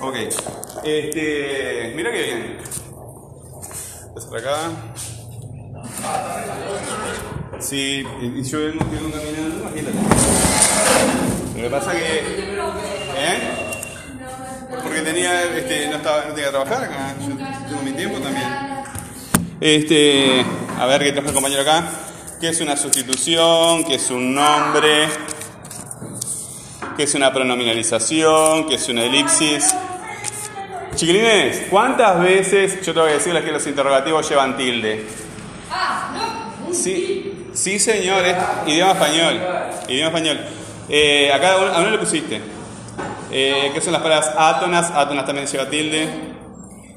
Ok. Este. Mira que bien. Por acá. Sí, y yo vengo, caminando, imagínate. Lo que pasa que. ¿Eh? Porque tenía, este, no, estaba, no tenía que trabajar acá. Yo tengo mi tiempo también. Este, a ver qué trajo el compañero acá. ¿Qué es una sustitución? ¿Qué es un nombre? ¿Qué es una pronominalización? ¿Qué es una elipsis? Chiquilines, ¿cuántas veces yo tengo que decirles que los interrogativos llevan tilde? Sí, sí señor, es idioma español. Idioma español. Eh, acá a a uno le pusiste. Eh, ¿Qué son las palabras átonas? Átonas también lleva tilde.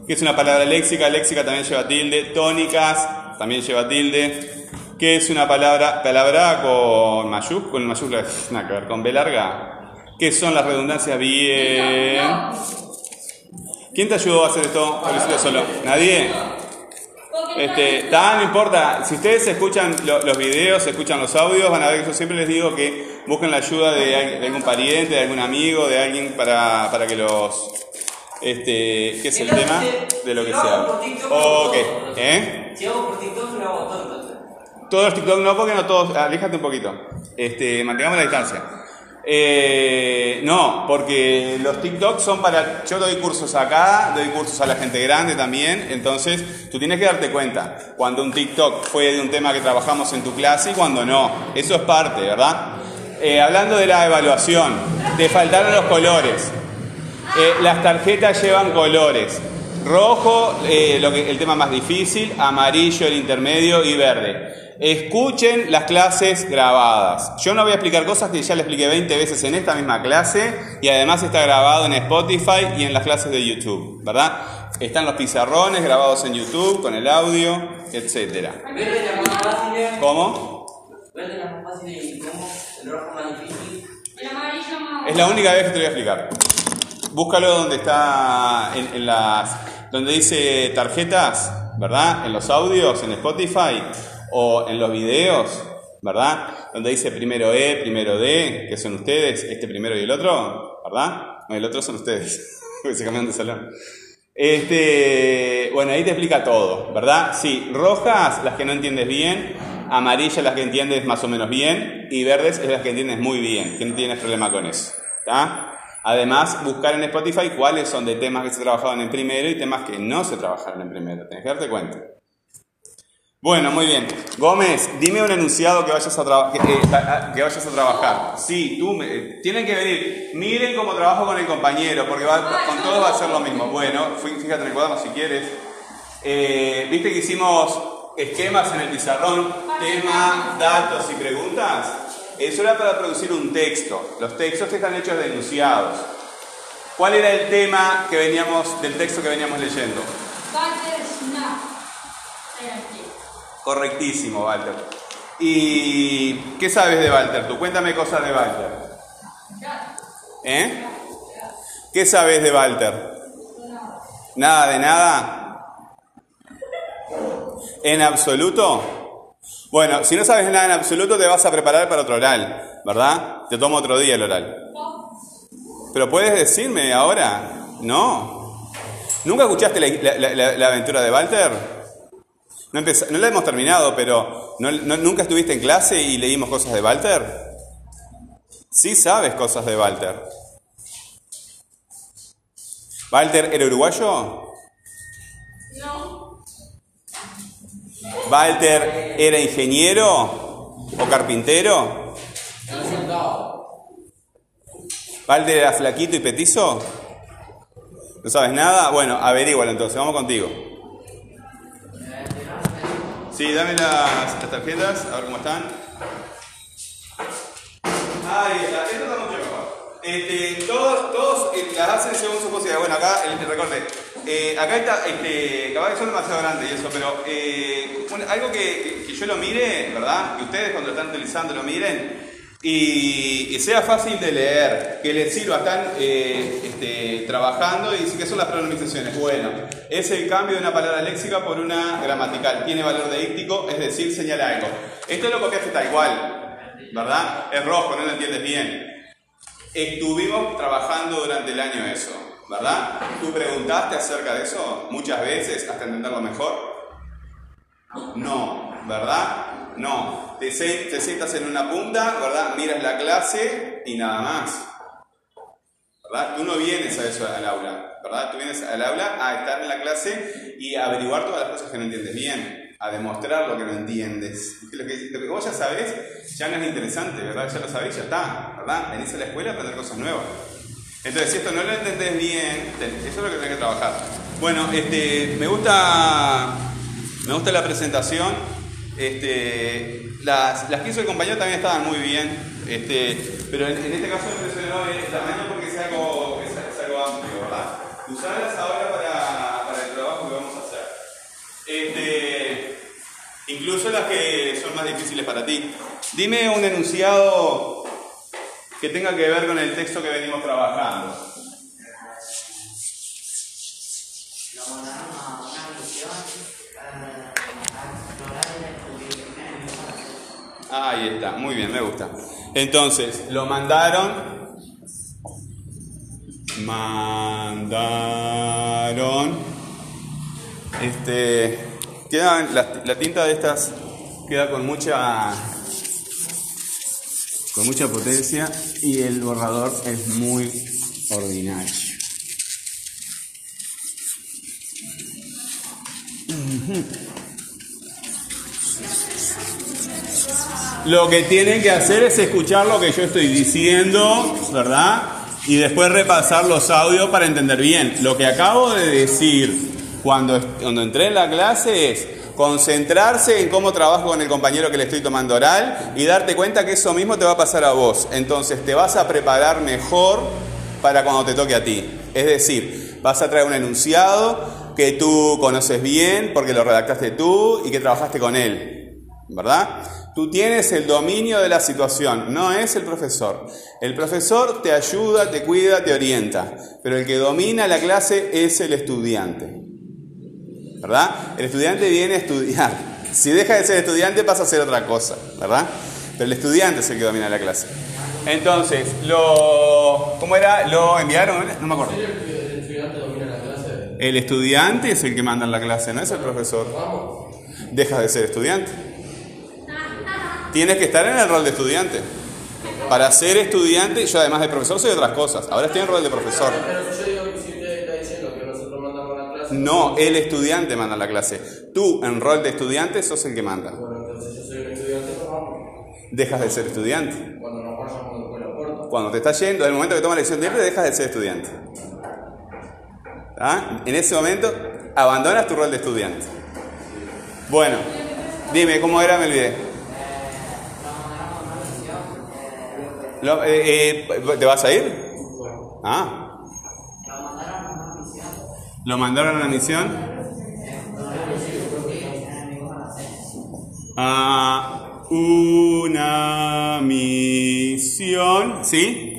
¿Qué es una palabra léxica? Léxica también lleva tilde. Tónicas también lleva tilde. ¿Qué es una palabra, palabra con mayúscula? Con mayúscula, nada que ver, con B larga. ¿Qué son las redundancias? Bien. ¿Quién te ayudó a hacer esto? ¿O lo hiciste solo? ¿Nadie? Este, ta, no importa, si ustedes escuchan lo- los videos, escuchan los audios, van a ver que yo siempre les digo que busquen la ayuda de, al- de algún pariente, de algún amigo, de alguien para, para que los... Este, ¿Qué es el tema? De lo que sea. Ok, ¿eh? Si hago por TikTok, lo hago todo. Todos los TikTok no, porque no todos. Aléjate un poquito. Este, mantengamos la distancia. Eh, no, porque los TikTok son para. Yo doy cursos acá, doy cursos a la gente grande también. Entonces, tú tienes que darte cuenta cuando un TikTok fue de un tema que trabajamos en tu clase y cuando no. Eso es parte, ¿verdad? Eh, hablando de la evaluación, te faltaron los colores. Eh, las tarjetas llevan colores. Rojo, eh, el tema más difícil, amarillo, el intermedio y verde. Escuchen las clases grabadas. Yo no voy a explicar cosas que ya le expliqué 20 veces en esta misma clase y además está grabado en Spotify y en las clases de YouTube, ¿verdad? Están los pizarrones grabados en YouTube con el audio, fácil, ¿Cómo? verde la más fácil y como el rojo más difícil. Es la única vez que te voy a explicar. Búscalo donde está en, en las donde dice tarjetas, ¿verdad? En los audios, en Spotify o en los videos, ¿verdad? Donde dice primero E, primero D, que son ustedes, este primero y el otro, ¿verdad? No, el otro son ustedes, se cambian de salón. Este, bueno, ahí te explica todo, ¿verdad? Sí, rojas las que no entiendes bien, amarillas las que entiendes más o menos bien y verdes es las que entiendes muy bien, que no tienes problema con eso, ¿está? Además, buscar en Spotify cuáles son de temas que se trabajaban en primero y temas que no se trabajaron en primero, tenés que darte cuenta. Bueno, muy bien. Gómez, dime un enunciado que vayas a, que, eh, que vayas a trabajar. Sí, tú, me- eh, tienen que venir. Miren cómo trabajo con el compañero, porque va- con todos va a ser lo mismo. Bueno, fí- fíjate en el cuaderno si quieres. Eh, Viste que hicimos esquemas en el pizarrón, tema, datos y preguntas. Eso era para producir un texto. Los textos que están hechos de enunciados. ¿Cuál era el tema que veníamos, del texto que veníamos leyendo? Correctísimo, Walter. ¿Y qué sabes de Walter? Tú cuéntame cosas de Walter. ¿Eh? ¿Qué sabes de Walter? ¿Nada de nada? ¿En absoluto? Bueno, si no sabes nada en absoluto, te vas a preparar para otro oral, ¿verdad? Te tomo otro día el oral. Pero puedes decirme ahora, no. ¿Nunca escuchaste la, la- aventura de Walter? No, no la hemos terminado, pero ¿no- no- ¿nunca estuviste en clase y leímos cosas de Walter? Sí sabes cosas de Walter. ¿Walter era uruguayo? No. ¿Walter era ingeniero o carpintero? ¿Walter era flaquito y petizo? ¿No sabes nada? Bueno, averígualo entonces, vamos contigo. Sí, dame las, tarjetas, a ver cómo están. Ahí está, esto está mucho mejor. Este, todos, todos eh, las hacen según su posibilidad. Bueno, acá el, el recorte. Eh, acá está, este, capaz que son demasiado grandes y eso, pero eh, algo que- que yo lo mire, ¿verdad? Que ustedes cuando lo están utilizando lo miren y, y sea fácil de leer, que les sirva, están eh, este, trabajando y qué son las pronunciaciones. Bueno, es el cambio de una palabra léxica por una gramatical. Tiene valor deíctico, es decir, señala algo. Esto lo copiaste tal igual, ¿verdad? Es rojo, no lo entiendes bien. Estuvimos trabajando durante el año eso. ¿Verdad? ¿Tú preguntaste acerca de eso muchas veces hasta entenderlo mejor? No, ¿verdad? No. Te, sientas en una punta, ¿verdad? Miras la clase y nada más. ¿Verdad? Tú no vienes a eso al aula, ¿verdad? Tú vienes al aula a estar en la clase y averiguar todas las cosas que no entiendes bien, a demostrar lo que no entiendes. Lo que, vos ya sabés ya no es interesante, ¿verdad? Ya lo sabés, ya está, ¿verdad? Venís a la escuela a aprender cosas nuevas. Entonces, si esto no lo entendés bien, eso es lo que tenés que trabajar. Bueno, este, me gusta, me gusta la presentación. Este, las, las que hizo el compañero también estaban muy bien, este, pero en, este caso me impresionó el tamaño porque es algo, es, es algo amplio, ¿verdad? Usarlas ahora para, para el trabajo que vamos a hacer. Este, incluso las que son más difíciles para ti. Dime un enunciado que tenga que ver con el texto que venimos trabajando. Lo mandaron Ahí está, muy bien, me gusta. Entonces, lo mandaron. Mandaron. Este. Queda, la, la tinta de estas queda con mucha. con mucha potencia y el borrador es muy ordinario. Lo que tienen que hacer es escuchar lo que yo estoy diciendo, ¿verdad? Y después repasar los audios para entender bien. Lo que acabo de decir cuando, cuando entré en la clase es concentrarse en cómo trabajo con el compañero que le estoy tomando oral y darte cuenta que eso mismo te va a pasar a vos. Entonces te vas a preparar mejor para cuando te toque a ti. Es decir, vas a traer un enunciado que tú conoces bien porque lo redactaste tú y que trabajaste con él, ¿verdad? Tú tienes el dominio de la situación, no es el profesor. El profesor te ayuda, te cuida, te orienta, pero el que domina la clase es el estudiante. ¿Verdad? El estudiante viene a estudiar. Si deja de ser estudiante pasa a ser otra cosa, ¿verdad? Pero el estudiante es el que domina la clase. Entonces, lo ¿cómo era? Lo enviaron, no me acuerdo. El estudiante domina la clase. El estudiante es el que manda en la clase, no es el profesor. Dejas de ser estudiante. Tienes que estar en el rol de estudiante. Para ser estudiante, yo además de profesor soy otras cosas. Ahora estoy en rol de profesor. Pero si yo digo que si usted está diciendo que nosotros mandamos la clase. No, el estudiante manda la clase. Tú, en rol de estudiante, sos el que manda. Bueno, entonces yo soy un estudiante, vamos. Dejas de ser estudiante. Cuando te estás yendo, en el momento que tomas la decisión de irte, dejas de ser estudiante. ¿Ah? En ese momento, abandonas tu rol de estudiante. Bueno, dime, ¿cómo era? Me olvidé. Lo- eh, eh, ¿Te vas a ir? Ah. ¿Lo mandaron a una misión? A una misión, ¿sí?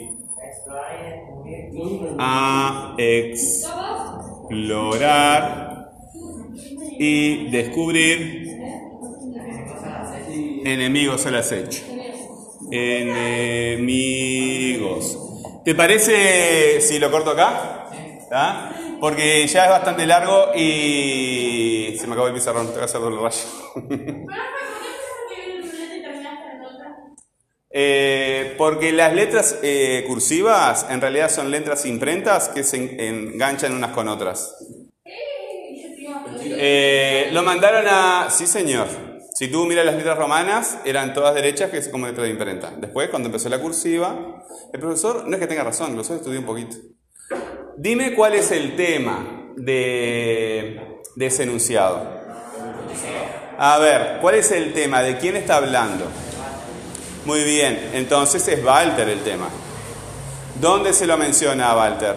A explorar y descubrir enemigos al acecho. Enemigos. ¿Te parece si lo corto acá? ¿Ah? Porque ya es bastante largo y se me acabó el pizarrón, te voy a hacer doble rayo. Eh, porque las letras eh, cursivas en realidad son letras imprentas que se en- enganchan unas con otras. Eh, lo mandaron a... Sí, señor. Si tú miras las letras romanas, eran todas derechas que es como letra de imprenta. Después, cuando empezó la cursiva, el profesor, no es que tenga razón, el profesor estudió un poquito. Dime cuál es el tema de, ese enunciado. A ver, ¿cuál es el tema? ¿De quién está hablando? Muy bien, entonces es Walter el tema. ¿Dónde se lo menciona a Walter?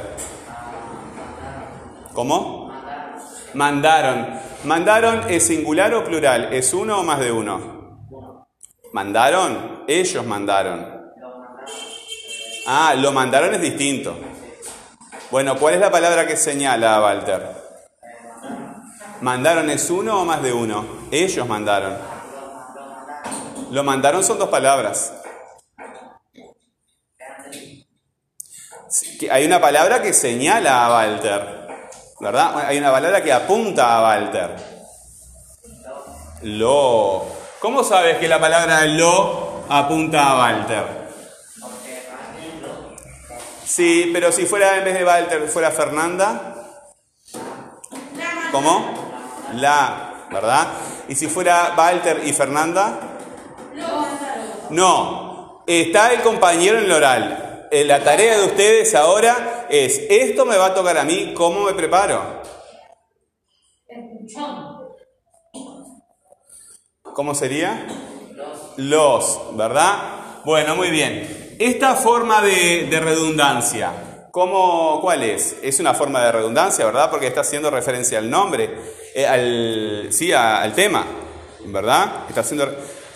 ¿Cómo? Mandaron. ¿Mandaron es singular o plural? ¿Es uno o más de uno? ¿Mandaron? Ellos mandaron. Ah, lo mandaron es distinto. Bueno, ¿cuál es la palabra que señala Walter? ¿Mandaron es uno o más de uno? Ellos mandaron. Lo mandaron son dos palabras. Hay una palabra que señala a Walter, ¿verdad? Hay una palabra que apunta a Walter. Lo. ¿Cómo sabes que la palabra lo apunta a Walter? Sí, pero si fuera en vez de Walter, fuera Fernanda. ¿Cómo? La, ¿verdad? Y si fuera Walter y Fernanda. No, está el compañero en el oral. Eh, La tarea de ustedes ahora es, esto me va a tocar a mí, ¿cómo me preparo? ¿Cómo sería? Los, ¿verdad? Bueno, muy bien. Esta forma de, redundancia, ¿cómo, ¿cuál es? Es una forma de redundancia, ¿verdad? Porque está haciendo referencia al nombre, eh, al, sí, al tema, ¿verdad? Está haciendo,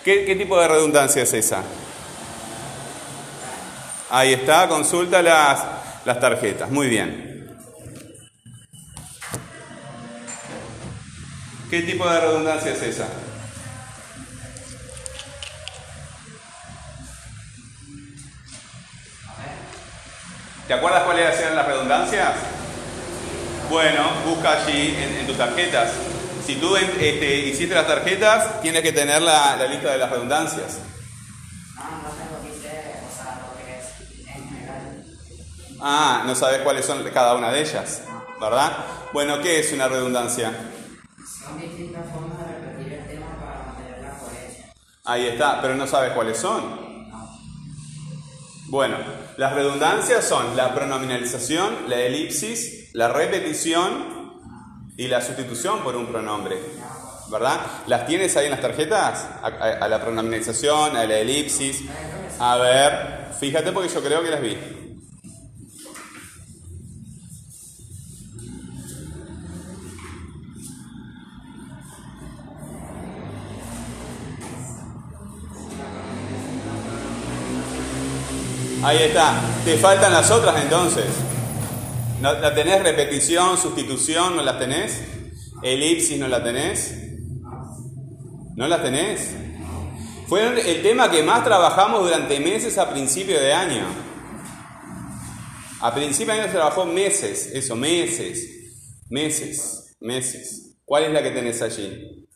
¿qué, qué tipo de redundancia es esa? Ahí está, consulta las, las tarjetas. Muy bien. ¿Qué tipo de redundancia es esa? ¿Te acuerdas cuáles eran las redundancias? Bueno, busca allí en, tus tarjetas. Si tú este, hiciste las tarjetas, tienes que tener la, la lista de las redundancias. Ah, no sabes cuáles son cada una de ellas, ¿verdad? Bueno, ¿qué es una redundancia? Son distintas formas de repetir el tema para mantener la coherencia. Ahí está, pero no sabes cuáles son. No. Bueno, las redundancias son la pronominalización, la elipsis, la repetición y la sustitución por un pronombre. ¿Verdad? ¿Las tienes ahí en las tarjetas? A, a- a la pronominalización, a la elipsis. A ver, fíjate porque yo creo que las vi. Ahí está. Te faltan las otras entonces. ¿No, ¿La tenés repetición, sustitución? ¿No las tenés? Elipsis, ¿no la tenés? ¿No la tenés? Fue el tema que más trabajamos durante meses a principio de año. A principio de año se trabajó meses, eso, meses, meses, meses. ¿Cuál es la que tenés allí?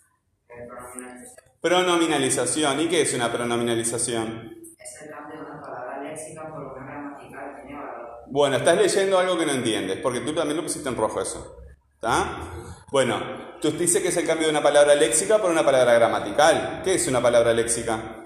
Pronominalización. ¿Y qué es una pronominalización? es el cambio de una palabra Bueno, estás leyendo algo que no entiendes, porque tú también lo pusiste en rojo eso. ¿Está? Bueno, tú dices que es el cambio de una palabra léxica por una palabra gramatical. ¿Qué es una palabra léxica?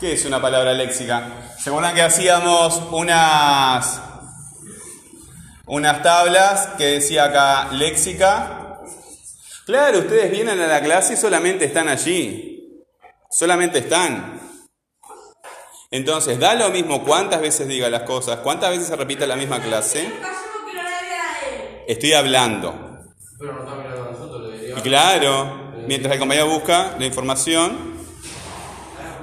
¿Qué es una palabra léxica? ¿Se acuerdan que hacíamos unas, unas tablas que decía acá léxica? Claro, ustedes vienen a la clase y solamente están allí. Solamente están. Entonces, da lo mismo cuántas veces diga las cosas, cuántas veces se repite la misma clase. Estoy hablando. Pero no está mirando a nosotros, le diría. Y claro, mientras el compañero busca la información,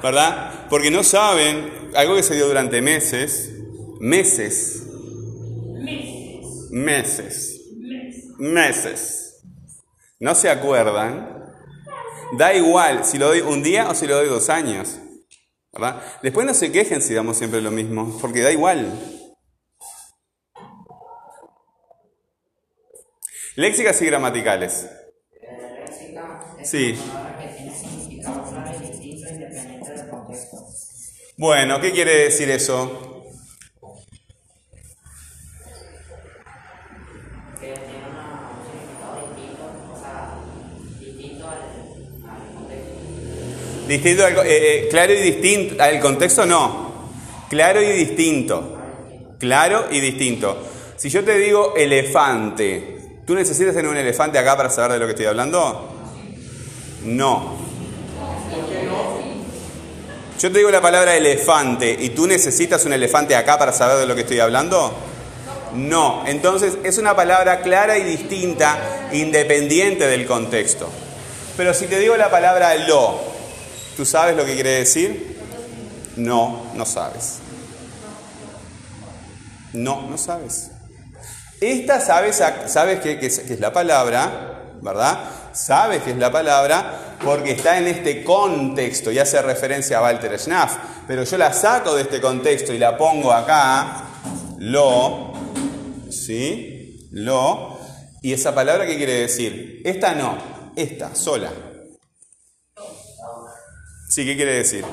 ¿verdad? Porque no saben, algo que se dio durante meses, meses, meses, meses, no se acuerdan, da igual si lo doy un día o si lo doy dos años, ¿verdad? Después no se quejen si damos siempre lo mismo, porque da igual. Léxicas y gramaticales. Sí. Bueno, ¿qué quiere decir eso? Que tiene una- un significado distinto, o sea, distinto al, al contexto. Distinto al co- eh, eh, claro y distinto. Al contexto no. Claro y distinto. Claro y distinto. Si yo te digo elefante, ¿tú necesitas tener un elefante acá para saber de lo que estoy hablando? No. Yo te digo la palabra elefante y tú necesitas un elefante acá para saber de lo que estoy hablando? No. Entonces es una palabra clara y distinta, independiente del contexto. Pero si te digo la palabra lo, ¿tú sabes lo que quiere decir? No, no sabes. No, no sabes. Esta sabes, sabes que, que es, la palabra, ¿verdad? Sabes que es la palabra porque está en este contexto y hace referencia a Walter Schnaff. Pero yo la saco de este contexto y la pongo acá, lo, ¿sí? Lo. ¿Y esa palabra qué quiere decir? Esta no, esta, sola. Sí, ¿qué quiere decir?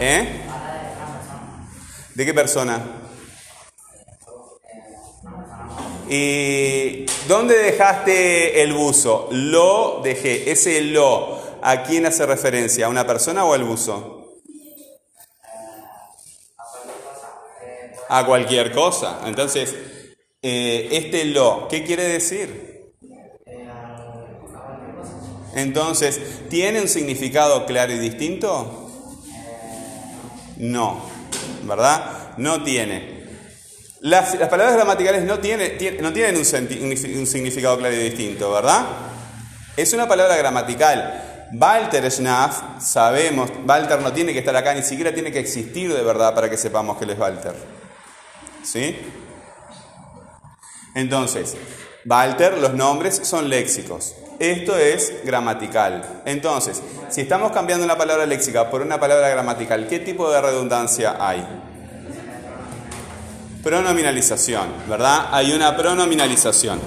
¿Eh? ¿De qué persona? ¿Y dónde dejaste el buzo? Lo dejé. Ese lo, ¿a quién hace referencia? ¿A una persona o al buzo? A cualquier cosa. Entonces, eh, este lo, ¿qué quiere decir? Entonces, ¿tiene un significado claro y distinto? No, ¿verdad? No tiene. Las, palabras gramaticales no, tiene, tiene- no tienen un significado claro y distinto, ¿verdad? Es una palabra gramatical. Walter Schnaff, sabemos, Walter no tiene que estar acá, ni siquiera tiene que existir de verdad para que sepamos que él es Walter. ¿Sí? Entonces, Walter, los nombres son léxicos. Esto es gramatical. Entonces, si estamos cambiando una palabra léxica por una palabra gramatical, ¿qué tipo de redundancia hay? Pronominalización, ¿verdad? Hay una pronominalización.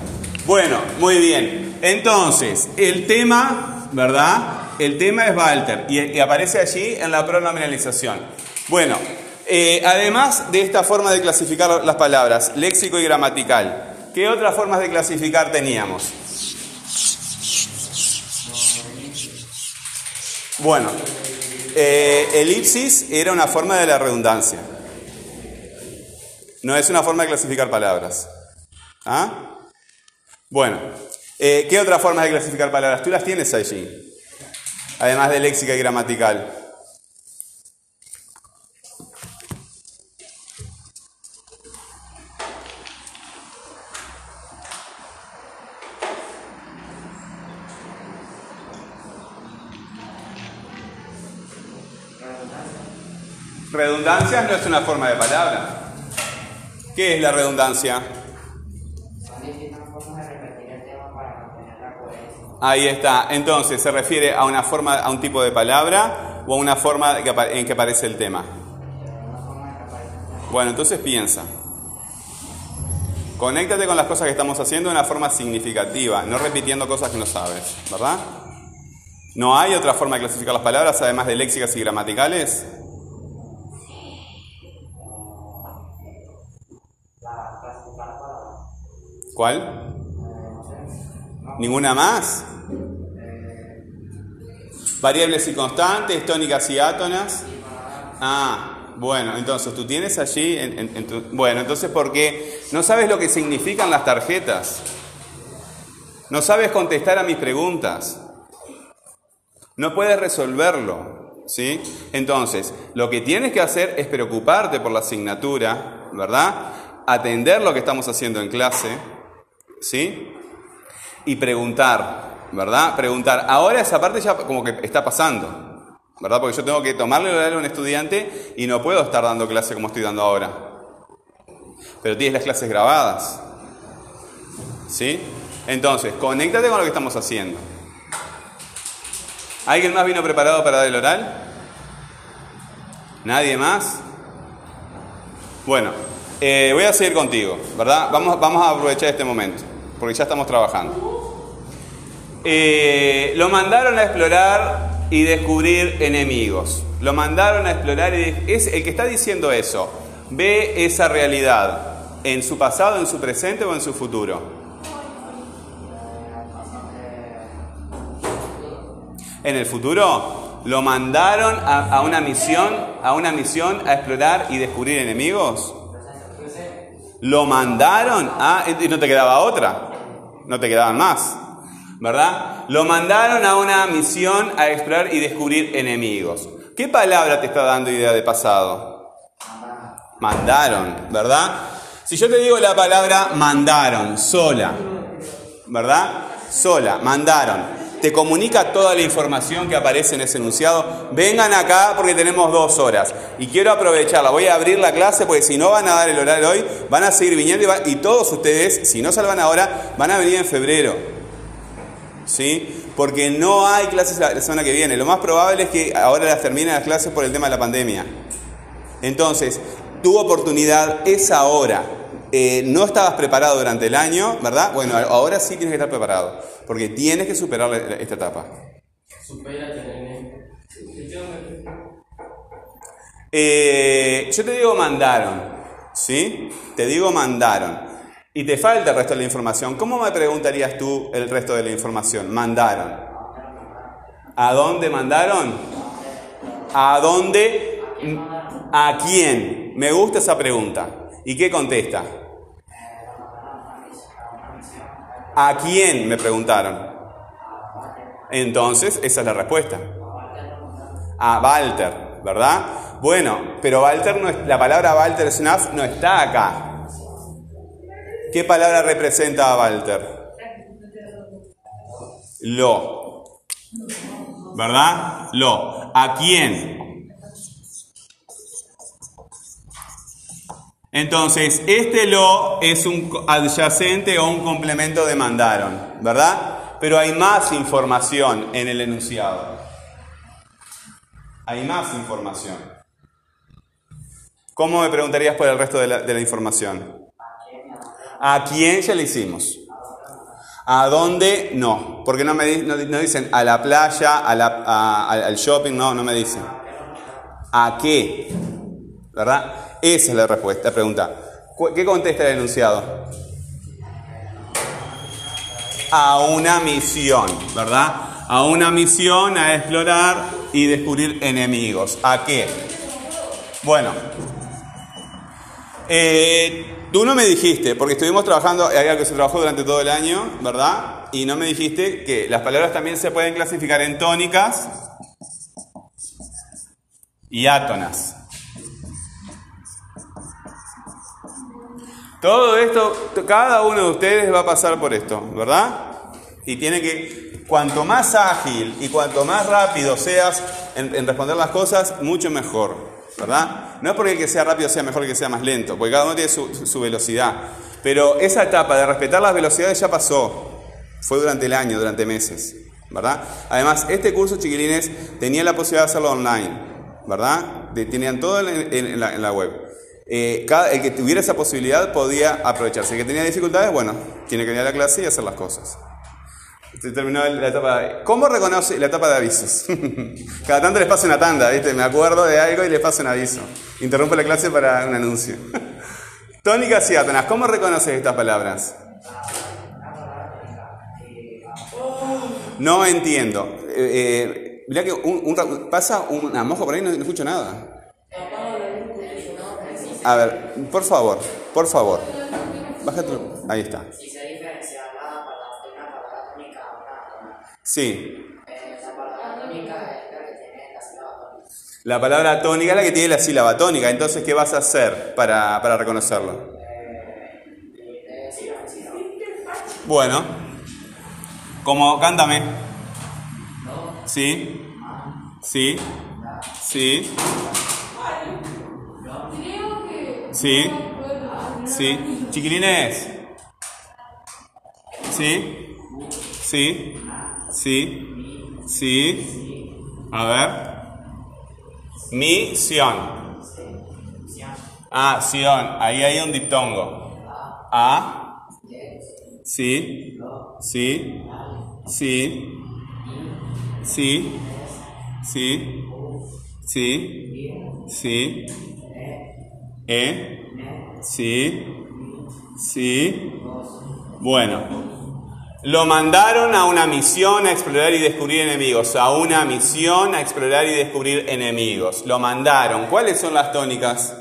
Bueno, muy bien. Entonces, el tema, ¿verdad? El tema es Walter y, aparece allí en la pronominalización. Bueno, eh, además de esta forma de clasificar las palabras, léxico y gramatical, ¿qué otras formas de clasificar teníamos? Bueno, eh, elipsis era una forma de la redundancia. No es una forma de clasificar palabras. ¿Ah? Bueno, eh, ¿qué otra forma de clasificar palabras? Tú las tienes allí, además de léxica y gramatical. Redundancias no es una forma de palabra. ¿Qué es la redundancia? Ahí está. Entonces, ¿se refiere a una forma, a un tipo de palabra o a una forma en que aparece el tema? Bueno, entonces piensa. Conéctate con las cosas que estamos haciendo de una forma significativa, no repitiendo cosas que no sabes, ¿verdad? ¿No hay otra forma de clasificar las palabras además de léxicas y gramaticales? La clasificar para ¿Cuál? ¿Ninguna más? Variables y constantes, tónicas y átonas. Ah, bueno, entonces tú tienes allí, en- tu- bueno, entonces porque no sabes lo que significan las tarjetas. No sabes contestar a mis preguntas. No puedes resolverlo, ¿sí? Entonces, lo que tienes que hacer es preocuparte por la asignatura, ¿verdad? Atender lo que estamos haciendo en clase, ¿sí? Y preguntar, ¿verdad? Preguntar. Ahora esa parte ya como que está pasando, ¿verdad? Porque yo tengo que tomarle el horario a un estudiante y no puedo estar dando clase como estoy dando ahora. Pero tienes las clases grabadas, ¿sí? Entonces, conéctate con lo que estamos haciendo. ¿Alguien más vino preparado para dar el oral? ¿Nadie más? Bueno, eh, voy a seguir contigo, ¿verdad? Vamos, vamos a aprovechar este momento, porque ya estamos trabajando. Eh, lo mandaron a explorar y descubrir enemigos. Lo mandaron a explorar y es el que está diciendo eso. Ve esa realidad en su pasado, en su presente o en su futuro. En el futuro lo mandaron a, a una misión, a una misión a explorar y descubrir enemigos. Lo mandaron a y no te quedaba otra, no te quedaban más, ¿verdad? Lo mandaron a una misión a explorar y descubrir enemigos. ¿Qué palabra te está dando idea de pasado? Mandaron, ¿verdad? Si yo te digo la palabra mandaron, sola, ¿verdad? Sola, mandaron. Te comunica toda la información que aparece en ese enunciado. Vengan acá porque tenemos dos horas y quiero aprovecharla. Voy a abrir la clase porque si no van a dar el horario hoy, van a seguir viniendo y, va- y todos ustedes, si no salvan ahora, van a venir en febrero. ¿Sí? Porque no hay clases la la semana que viene. Lo más probable es que ahora las terminen las clases por el tema de la pandemia. Entonces, tu oportunidad es ahora. Eh, no estabas preparado durante el año, ¿verdad? Bueno, ahora sí tienes que estar preparado, porque tienes que superar esta etapa. Eh, yo te digo mandaron, ¿sí? Te digo mandaron. Y te falta el resto de la información. ¿Cómo me preguntarías tú el resto de la información? Mandaron. ¿A dónde mandaron? ¿A dónde? ¿A quién? Me gusta esa pregunta. ¿Y qué contesta? ¿A quién? Me preguntaron. Entonces, esa es la respuesta. A Walter, ¿verdad? Bueno, pero Walter no es, la palabra Walter Schnaff no está acá. ¿Qué palabra representa a Walter? Lo. ¿Verdad? Lo. ¿A quién? Entonces, este lo es un adyacente o un complemento de mandaron, ¿verdad? Pero hay más información en el enunciado. Hay más información. ¿Cómo me preguntarías por el resto de la, información? ¿A quién ya le hicimos? ¿A dónde? No. Porque no me no, di- no dicen a la playa, a la- a- al shopping, no, no me dicen. ¿A qué? ¿Verdad? Esa es la respuesta, la pregunta. ¿Qué contesta el enunciado? A una misión, ¿verdad? A una misión a explorar y descubrir enemigos. ¿A qué? Bueno, eh, tú no me dijiste, porque estuvimos trabajando, hay algo que se trabajó durante todo el año, ¿verdad? Y no me dijiste que las palabras también se pueden clasificar en tónicas y átonas. Todo esto, cada uno de ustedes va a pasar por esto, ¿verdad? Y tiene que, cuanto más ágil y cuanto más rápido seas en, en responder las cosas, mucho mejor, ¿verdad? No es porque el que sea rápido sea mejor que el que sea más lento, porque cada uno tiene su, su- velocidad. Pero esa etapa de respetar las velocidades ya pasó, fue durante el año, durante meses, ¿verdad? Además, este curso, chiquilines, tenía la posibilidad de hacerlo online, ¿verdad? De- tenían todo en la web. Eh, cada- el que tuviera esa posibilidad podía aprovecharse. El que tenía dificultades, bueno, tiene que venir a la clase y hacer las cosas. Terminó la etapa de... ¿Cómo reconoce la etapa de avisos? Cada tanto les pasa una tanda, ¿viste? Me acuerdo de algo y les pasa un aviso. Interrumpe la clase para un anuncio. Tónicas y átonas, ¿cómo reconoces estas palabras? No entiendo. Eh, eh, mirá que un- un pasa por ahí y no, no escucho nada. A ver, por favor, por favor. Baja tu... Ahí está. Si se diferencia la palabra, una palabra tónica a una tónica. Sí. La palabra tónica es la que tiene la sílaba tónica. La palabra tónica es la que tiene la sílaba tónica. Entonces, ¿qué vas a hacer para, para reconocerlo? Bueno. Como, cántame. Sí. Sí. Sí. Sí. Sí. Chiquilines. Sí. Sí. Sí. Sí. A ver. Misión. Ah, sion. Ahí hay un diptongo. A. Sí. Sí. Sí. Sí. Sí. Sí. Sí. E. Sí. Sí. Bueno. Lo mandaron a una misión a explorar y descubrir enemigos. A una misión a explorar y descubrir enemigos. Lo mandaron. ¿Cuáles son las tónicas?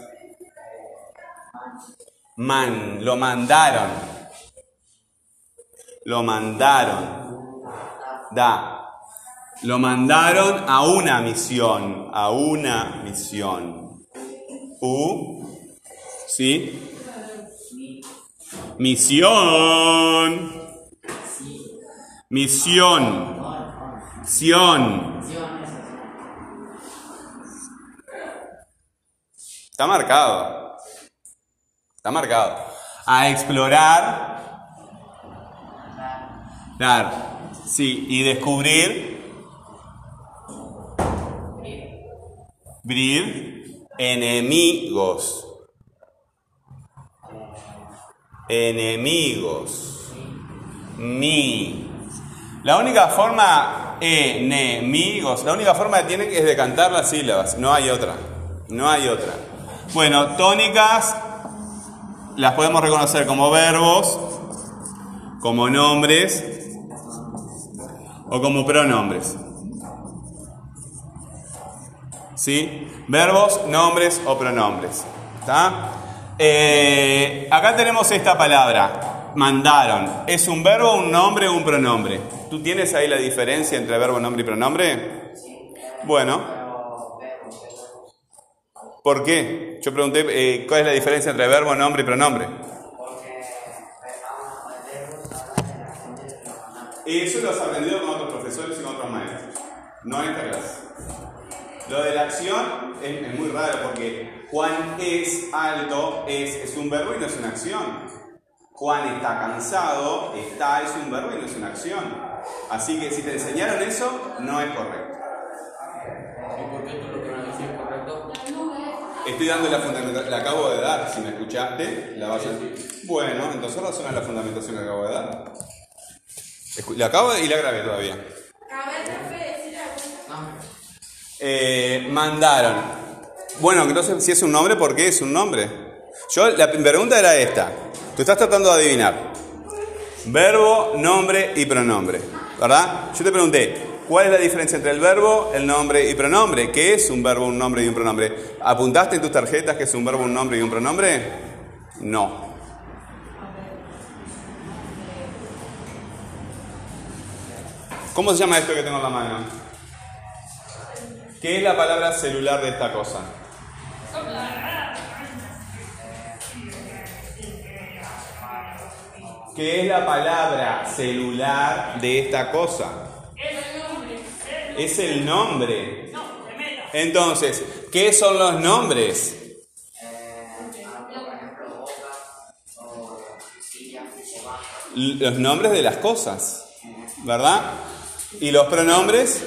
Man. Lo mandaron. Lo mandaron. Da. Lo mandaron a una misión. A una misión. U. ¿Sí? Misión. Misión. Acción. Está marcado. Está marcado. A explorar. Dar. Sí, y descubrir. Abrir enemigos. Enemigos. Mi. La única forma, enemigos, la única forma que tienen es de cantar las sílabas, no hay otra. No hay otra. Bueno, tónicas las podemos reconocer como verbos, como nombres o como pronombres. ¿Sí? Verbos, nombres o pronombres. ¿Está? Eh, acá tenemos esta palabra, mandaron. ¿Es un verbo, un nombre o un pronombre? ¿Tú tienes ahí la diferencia entre verbo, nombre y pronombre? Bueno, ¿por qué? Yo pregunté eh, cuál es la diferencia entre verbo, nombre y pronombre. Y eso lo has aprendido con otros profesores y con otros maestros, no en esta clase. Lo de la acción es, es muy raro porque Juan es alto, es, es un verbo y no es una acción. Juan está cansado, está es un verbo y no es una acción. Así que si te enseñaron eso, no es correcto. ¿Y por qué tú lo que es correcto? Estoy dando la fundamentación, la acabo de dar, si me escuchaste, la vas a... Bueno, entonces razona la fundamentación que acabo de dar. La acabo de- y la grabé todavía. Eh, mandaron. Bueno, entonces si es un nombre, ¿por qué es un nombre? Yo, la pregunta era esta. Tú estás tratando de adivinar. Verbo, nombre y pronombre. ¿Verdad? Yo te pregunté, ¿cuál es la diferencia entre el verbo, el nombre y pronombre? ¿Qué es un verbo, un nombre y un pronombre? ¿Apuntaste en tus tarjetas que es un verbo, un nombre y un pronombre? No. ¿Cómo se llama esto que tengo en la mano? ¿Qué es la palabra celular de esta cosa? ¿Qué es la palabra celular de esta cosa? Es el nombre. Entonces, ¿qué son los nombres? Los nombres de las cosas, ¿verdad? ¿Y los pronombres?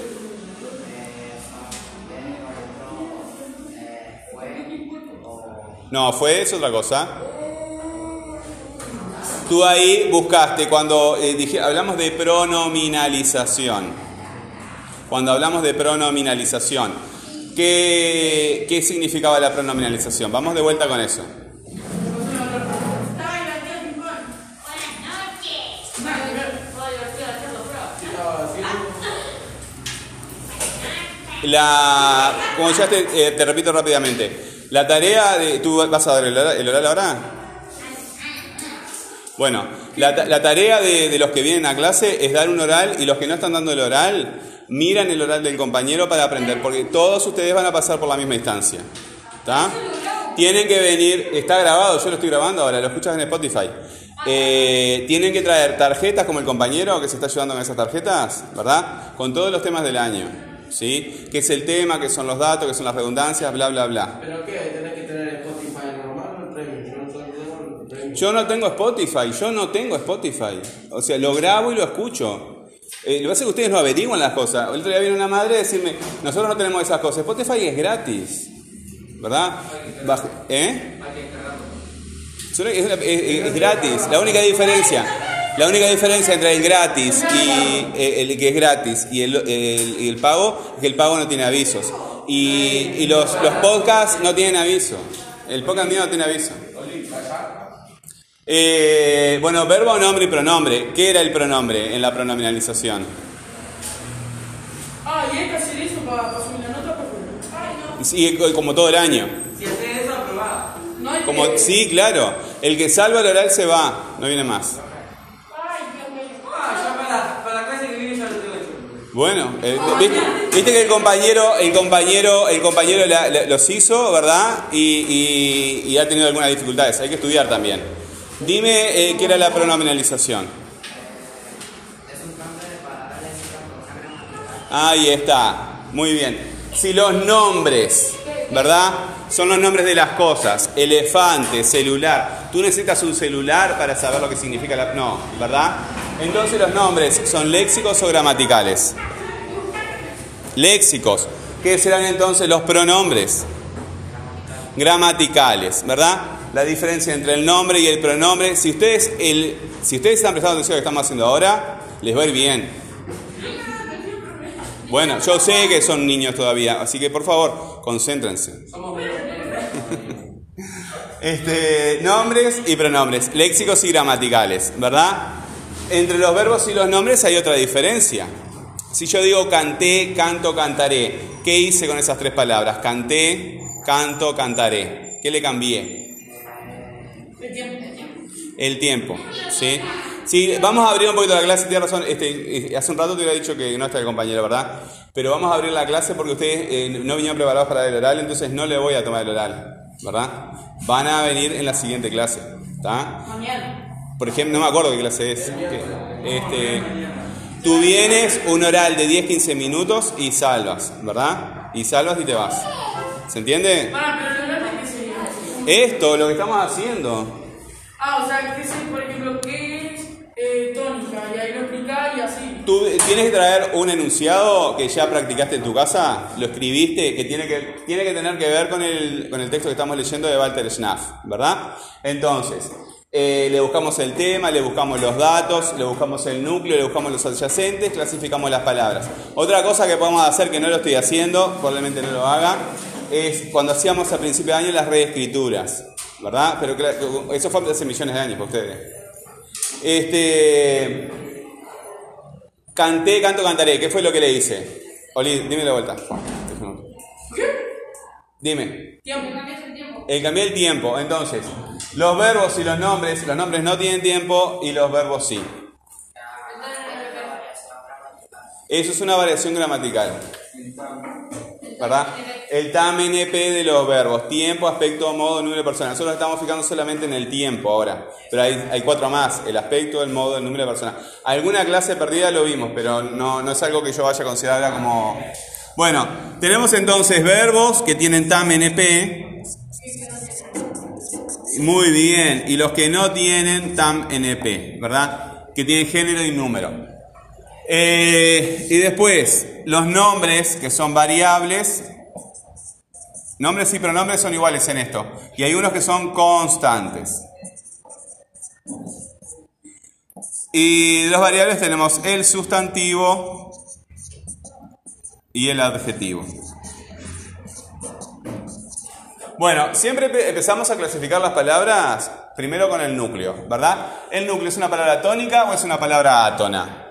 No, fue es otra cosa. Tú ahí buscaste cuando eh, dije, hablamos de pronominalización. Cuando hablamos de pronominalización, ¿qué, ¿qué significaba la pronominalización? Vamos de vuelta con eso. La, como ya te, eh, te repito rápidamente, la tarea de... ¿Tú vas a dar el oral, ahora? Bueno, la, la tarea de, de los que vienen a clase es dar un oral y los que no están dando el oral miran el oral del compañero para aprender, porque todos ustedes van a pasar por la misma instancia. ¿Está? Tienen que venir, está grabado, yo lo estoy grabando ahora, lo escuchas en Spotify. Eh, tienen que traer tarjetas como el compañero que se está ayudando con esas tarjetas, ¿verdad? Con todos los temas del año, ¿sí? ¿Qué es el tema? ¿Qué son los datos? ¿Qué son las redundancias? Bla, bla, bla. ¿Pero qué? ¿Tenés que tener Spotify normal o premium? Yo no tengo el premium. Yo no tengo Spotify, yo no tengo Spotify. O sea, lo grabo y lo escucho. Eh, lo que pasa es que ustedes no averiguan las cosas. El otro día vino una madre a decirme, nosotros no tenemos esas cosas. Spotify es gratis. ¿Verdad? Bajo- ¿Eh? Solo Es, es- es gratis. La única diferencia, la única diferencia entre el gratis y eh, el que es gratis y el, el- y el pago es que el pago no tiene avisos. Y, y los, los podcasts no tienen aviso. El podcast mío no tiene aviso. Eh, bueno, verbo, nombre y pronombre. ¿Qué era el pronombre en la pronominalización? Ah, y hay que hacer eso para, para subir la nota. Sí, como todo el año. Si haces eso, aprobá. No hay Como, que... sí, claro. El que salva el oral se va, no viene más. Ay, Dios mío. Ah, ya para la, para la clase que viene ya lo tengo hecho. Bueno, eh, viste, que el compañero, el compañero, el compañero los hizo, ¿verdad? Y, ha tenido algunas dificultades. Hay que estudiar también. Dime eh, qué era la pronominalización. Ahí está. Muy bien. Si los nombres, ¿verdad? Son los nombres de las cosas. Elefante, celular. Tú necesitas un celular para saber lo que significa la... No, ¿verdad? Entonces los nombres son léxicos o gramaticales. Léxicos. ¿Qué serán entonces los pronombres? Gramaticales, ¿verdad? La diferencia entre el nombre y el pronombre. Si ustedes, el, si ustedes están prestando atención a lo que estamos haciendo ahora, les va a ir bien. Bueno, yo sé que son niños todavía, así que por favor, concéntrense. Este, nombres y pronombres, léxicos y gramaticales, ¿verdad? Entre los verbos y los nombres hay otra diferencia. Si yo digo canté, canto, cantaré, ¿qué hice con esas tres palabras? Canté, canto, cantaré. ¿Qué le cambié? El tiempo. El tiempo, ¿sí? Sí, vamos a abrir un poquito la clase, tiene razón, este, hace un rato te hubiera dicho que no está el compañero, ¿verdad? Pero vamos a abrir la clase porque ustedes eh, no vinieron preparados para el oral, entonces no le voy a tomar el oral, ¿verdad? Van a venir en la siguiente clase, ¿está? Mañana. Por ejemplo, no me acuerdo qué clase es. Este, tú vienes un oral de 10-15 minutos y salvas, ¿verdad? Y salvas y te vas. ¿Se entiende? Esto, lo que estamos haciendo. Ah, o sea, que por ejemplo, eh, tónica, y y así. Tú tienes que traer un enunciado que ya practicaste en tu casa, lo escribiste, que tiene que, tiene que tener que ver con el, con el texto que estamos leyendo de Walter Schnaff, ¿verdad? Entonces, eh, le buscamos el tema, le buscamos los datos, le buscamos el núcleo, le buscamos los adyacentes, clasificamos las palabras. Otra cosa que podemos hacer, que no lo estoy haciendo, probablemente no lo haga, es cuando hacíamos a principio de año las reescrituras, ¿verdad? Pero eso fue hace millones de años para ustedes. Este. Canté, canto, cantaré. ¿Qué fue lo que le hice? Oli, dime la vuelta. Dime. Tiempo. Cambié el tiempo. Entonces, los verbos y los nombres, los nombres no tienen tiempo y los verbos sí. Eso es una variación gramatical. ¿Verdad? El TAM NP de los verbos, tiempo, aspecto, modo, número de personas. Nosotros estamos fijando solamente en el tiempo ahora, pero hay, hay cuatro más, el aspecto, el modo, el número de personas. Alguna clase perdida lo vimos, pero no, no es algo que yo vaya a considerar como... Bueno, tenemos entonces verbos que tienen TAM NP. Muy bien, y los que no tienen TAM NP, ¿verdad? Que tienen género y número. Eh, y después, los nombres que son variables. Nombres y pronombres son iguales en esto. Y hay unos que son constantes. Y de variables tenemos el sustantivo y el adjetivo. Bueno, siempre empe- empezamos a clasificar las palabras primero con el núcleo, ¿verdad? ¿El núcleo es una palabra tónica o es una palabra átona?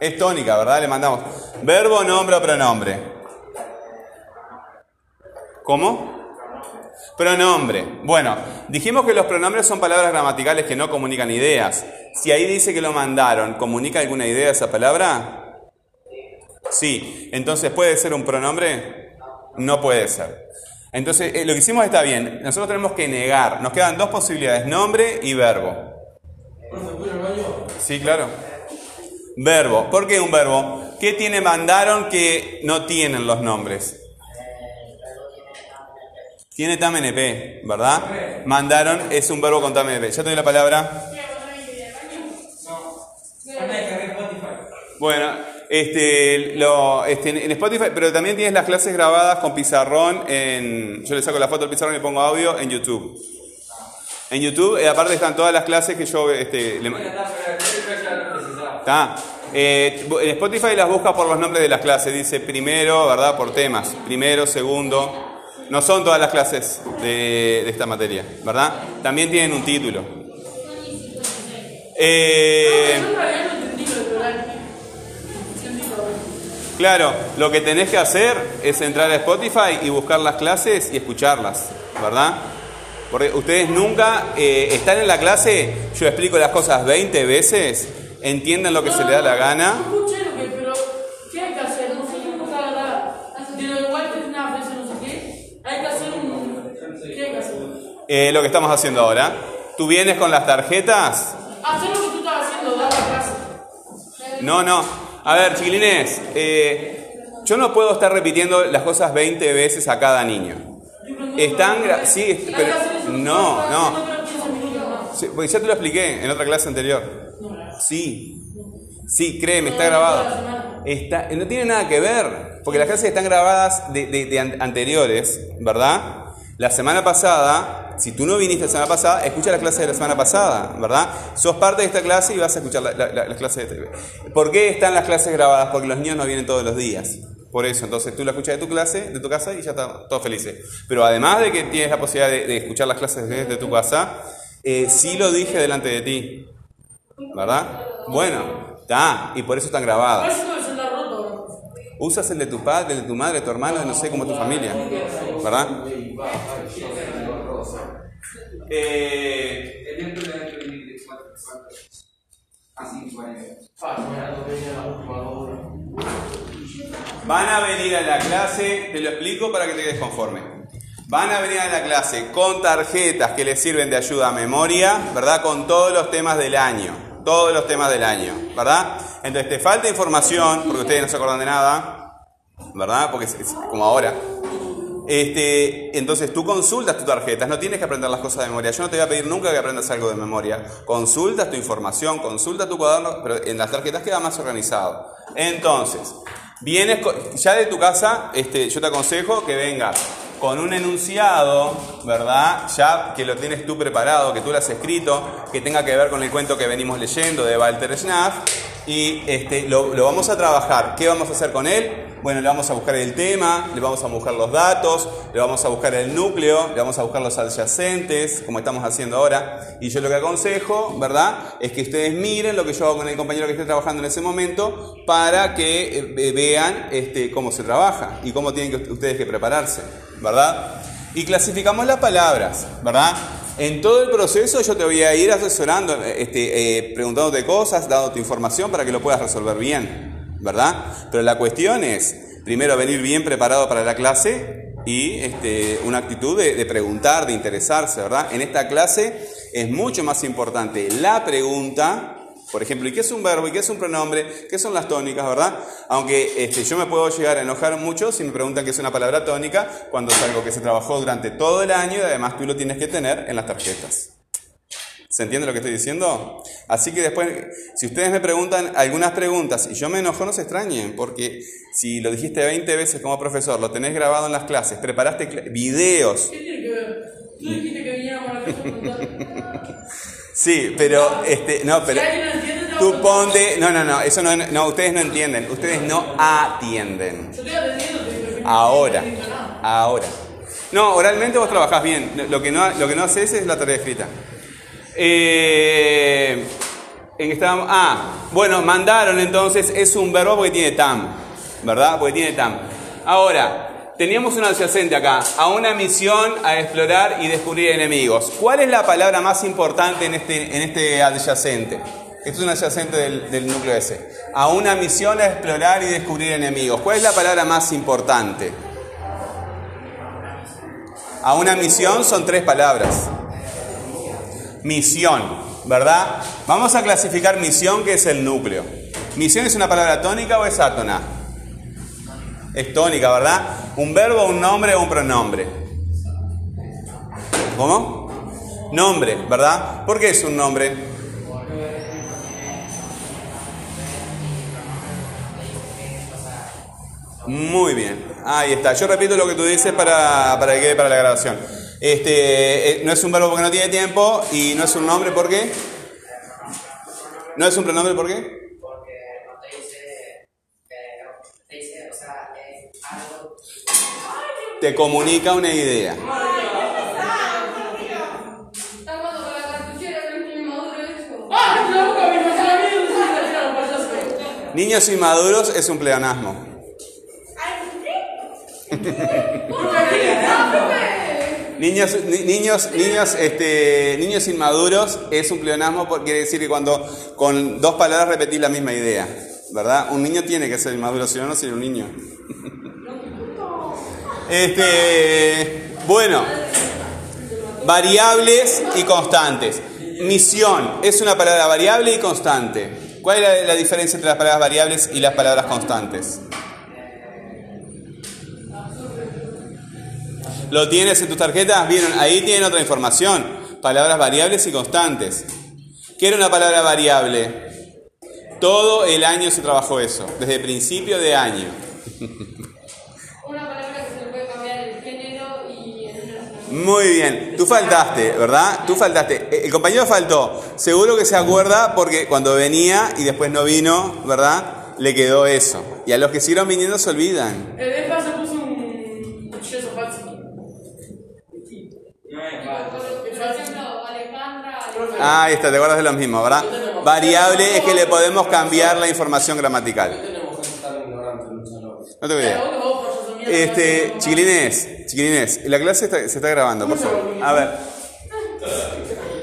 Es tónica, ¿verdad? Le mandamos verbo, nombre o pronombre. ¿Cómo? Pronombre. Bueno, dijimos que los pronombres son palabras gramaticales que no comunican ideas. Si ahí dice que lo mandaron, ¿comunica alguna idea esa palabra? Sí. Entonces, ¿puede ser un pronombre? No puede ser. Entonces, eh, lo que hicimos está bien. Nosotros tenemos que negar. Nos quedan dos posibilidades, nombre y verbo. Sí, claro. Verbo. ¿Por qué un verbo? ¿Qué tiene mandaron que no tienen los nombres? Tiene tam NP, ¿verdad? Mandaron es un verbo con tam NP. Ya te doy la palabra. Bueno, este, lo, este, en Spotify, pero también tienes las clases grabadas con pizarrón. En, yo le saco la foto del pizarrón y pongo audio en YouTube. En YouTube, eh, aparte están todas las clases que yo este, le, Está. Eh, en Spotify las busca por los nombres de las clases. Dice primero, ¿verdad? Por temas. Primero, segundo. No son todas las clases de, de esta materia, ¿verdad? También tienen un título. Eh, claro, lo que tenés que hacer es entrar a Spotify y buscar las clases y escucharlas, ¿verdad? Porque ustedes nunca eh, están en la clase, yo explico las cosas 20 veces, entienden lo que se les da la gana. No escuché lo que, pero ¿qué hay que hacer? No sé qué cosa agarrar. De lo igual que una frase, no sé qué. Hay que hacer un. ¿Qué hay que hacer? Eh, lo que estamos haciendo ahora. Tú vienes con las tarjetas Hacer lo que tú estabas haciendo, dar la clase. No, no. A ver, chiquilines, eh, yo no puedo estar repitiendo las cosas 20 veces a cada niño. Están, sí, pero, no, no, Sí, porque ya te lo expliqué en otra clase anterior. Sí, sí, créeme, está grabado. Está, no tiene nada que ver, porque las clases están grabadas de, de- de an- anteriores, ¿verdad? La semana pasada, si tú no viniste la semana pasada, escucha la clase de la semana pasada, ¿verdad? Sos parte de esta clase y vas a escuchar la, la- la- las clases de TV. ¿Por qué están las clases grabadas? Porque los niños no vienen todos los días. Por eso, entonces tú la escuchas de tu clase, de tu casa y ya está todo felices. Pero además de que tienes la posibilidad de, de escuchar las clases desde tu casa, eh, sí lo dije delante de ti. ¿Verdad? Bueno, está, y por eso están grabadas. Usas el de tu padre, el de tu madre, tu hermano, no sé cómo es tu familia. ¿Verdad? Eh, El miércoles hay que venir de 4 a 5 años. Ah, van a venir a la clase, te lo explico para que te quedes conforme. Van a venir a la clase con tarjetas que les sirven de ayuda a memoria, ¿verdad? Con todos los temas del año. Todos los temas del año, ¿verdad? Entonces te falta información, porque ustedes no se acuerdan de nada, ¿verdad? Porque es, como ahora. Este, entonces tú consultas tus tarjetas, no tienes que aprender las cosas de memoria. Yo no te voy a pedir nunca que aprendas algo de memoria. Consultas tu información, consulta tu cuaderno, pero en las tarjetas queda más organizado. Entonces, vienes ya de tu casa, este, yo te aconsejo que vengas con un enunciado, ¿verdad? Ya que lo tienes tú preparado, que tú lo has escrito, que tenga que ver con el cuento que venimos leyendo de Walter Schnaff. Y este, lo, vamos a trabajar. ¿Qué vamos a hacer con él? Bueno, le vamos a buscar el tema, le vamos a buscar los datos, le vamos a buscar el núcleo, le vamos a buscar los adyacentes, como estamos haciendo ahora. Y yo lo que aconsejo, ¿verdad? Es que ustedes miren lo que yo hago con el compañero que esté trabajando en ese momento para que eh, vean este, cómo se trabaja y cómo tienen que, ustedes que prepararse, ¿verdad? Y clasificamos las palabras, ¿verdad? En todo el proceso yo te voy a ir asesorando, este, eh, preguntándote cosas, dándote información para que lo puedas resolver bien, ¿verdad? Pero la cuestión es, primero, venir bien preparado para la clase y este, una actitud de, de preguntar, de interesarse, ¿verdad? En esta clase es mucho más importante la pregunta, por ejemplo, ¿y qué es un verbo? ¿Y qué es un pronombre? ¿Qué son las tónicas, verdad? Aunque este, yo me puedo llegar a enojar mucho si me preguntan qué es una palabra tónica, cuando es algo que se trabajó durante todo el año y además tú lo tienes que tener en las tarjetas. ¿Se entiende lo que estoy diciendo? Así que después, si ustedes me preguntan algunas preguntas y yo me enojo, no se extrañen, porque si lo dijiste 20 veces como profesor, lo tenés grabado en las clases, preparaste cl- videos, ¿Qué tiene que ver? Tú dijiste que veníamos a la casa. Sí, pero este, no, pero tú ponte, no, no, no, eso no, no, ustedes no entienden, ustedes no atienden. Ahora, ahora. No, oralmente vos trabajás bien, lo que no, lo que no haces es la tarea escrita. Eh, ¿En qué estábamos? Ah, bueno, mandaron entonces, es un verbo porque tiene tam, ¿verdad? Porque tiene tam. Ahora, teníamos un adyacente acá, a una misión a explorar y descubrir enemigos. ¿Cuál es la palabra más importante en este, en este adyacente? Esto es un adyacente del, del núcleo S. A una misión a explorar y descubrir enemigos. ¿Cuál es la palabra más importante? A una misión son tres palabras. Misión, ¿verdad? Vamos a clasificar misión, que es el núcleo. ¿Misión es una palabra tónica o es átona? Es tónica, ¿verdad? Un verbo, un nombre o un pronombre. ¿Cómo? Nombre, ¿verdad? ¿Por qué es un nombre? Muy bien, ahí está. Yo repito lo que tú dices para, para que quede para la grabación. Este, eh, no es un verbo porque no tiene tiempo y no es un nombre ¿por qué? ¿No es un pronombre? Porque si la quiero, payaso. Niños inmaduros es un pleonasmo. Niños, ni- niños, niños, este, niños inmaduros es un pleonasmo porque quiere decir que cuando con dos palabras repetís la misma idea, ¿verdad? Un niño tiene que ser inmaduro, si no, no sería un niño. Este, bueno, variables y constantes. Misión es una palabra variable y constante. ¿Cuál es la, la diferencia entre las palabras variables y las palabras constantes? ¿Lo tienes en tus tarjetas? ¿Vieron? Ahí tienen otra información. Palabras variables y constantes. ¿Qué era una palabra variable? Todo el año se trabajó eso, desde principio de año. Muy bien, tú faltaste, ¿verdad? Tú faltaste. Eh, El compañero faltó. Seguro que se acuerda porque cuando venía y después no vino, ¿verdad? Le quedó eso. Y a los que siguieron viniendo se olvidan. Ah, ahí está, te acuerdas de lo mismo, ¿verdad? Variable es que le podemos cambiar la información gramatical. No tengo idea. Este, chiquilines, chiquilines, la clase se está grabando, por favor. A ver.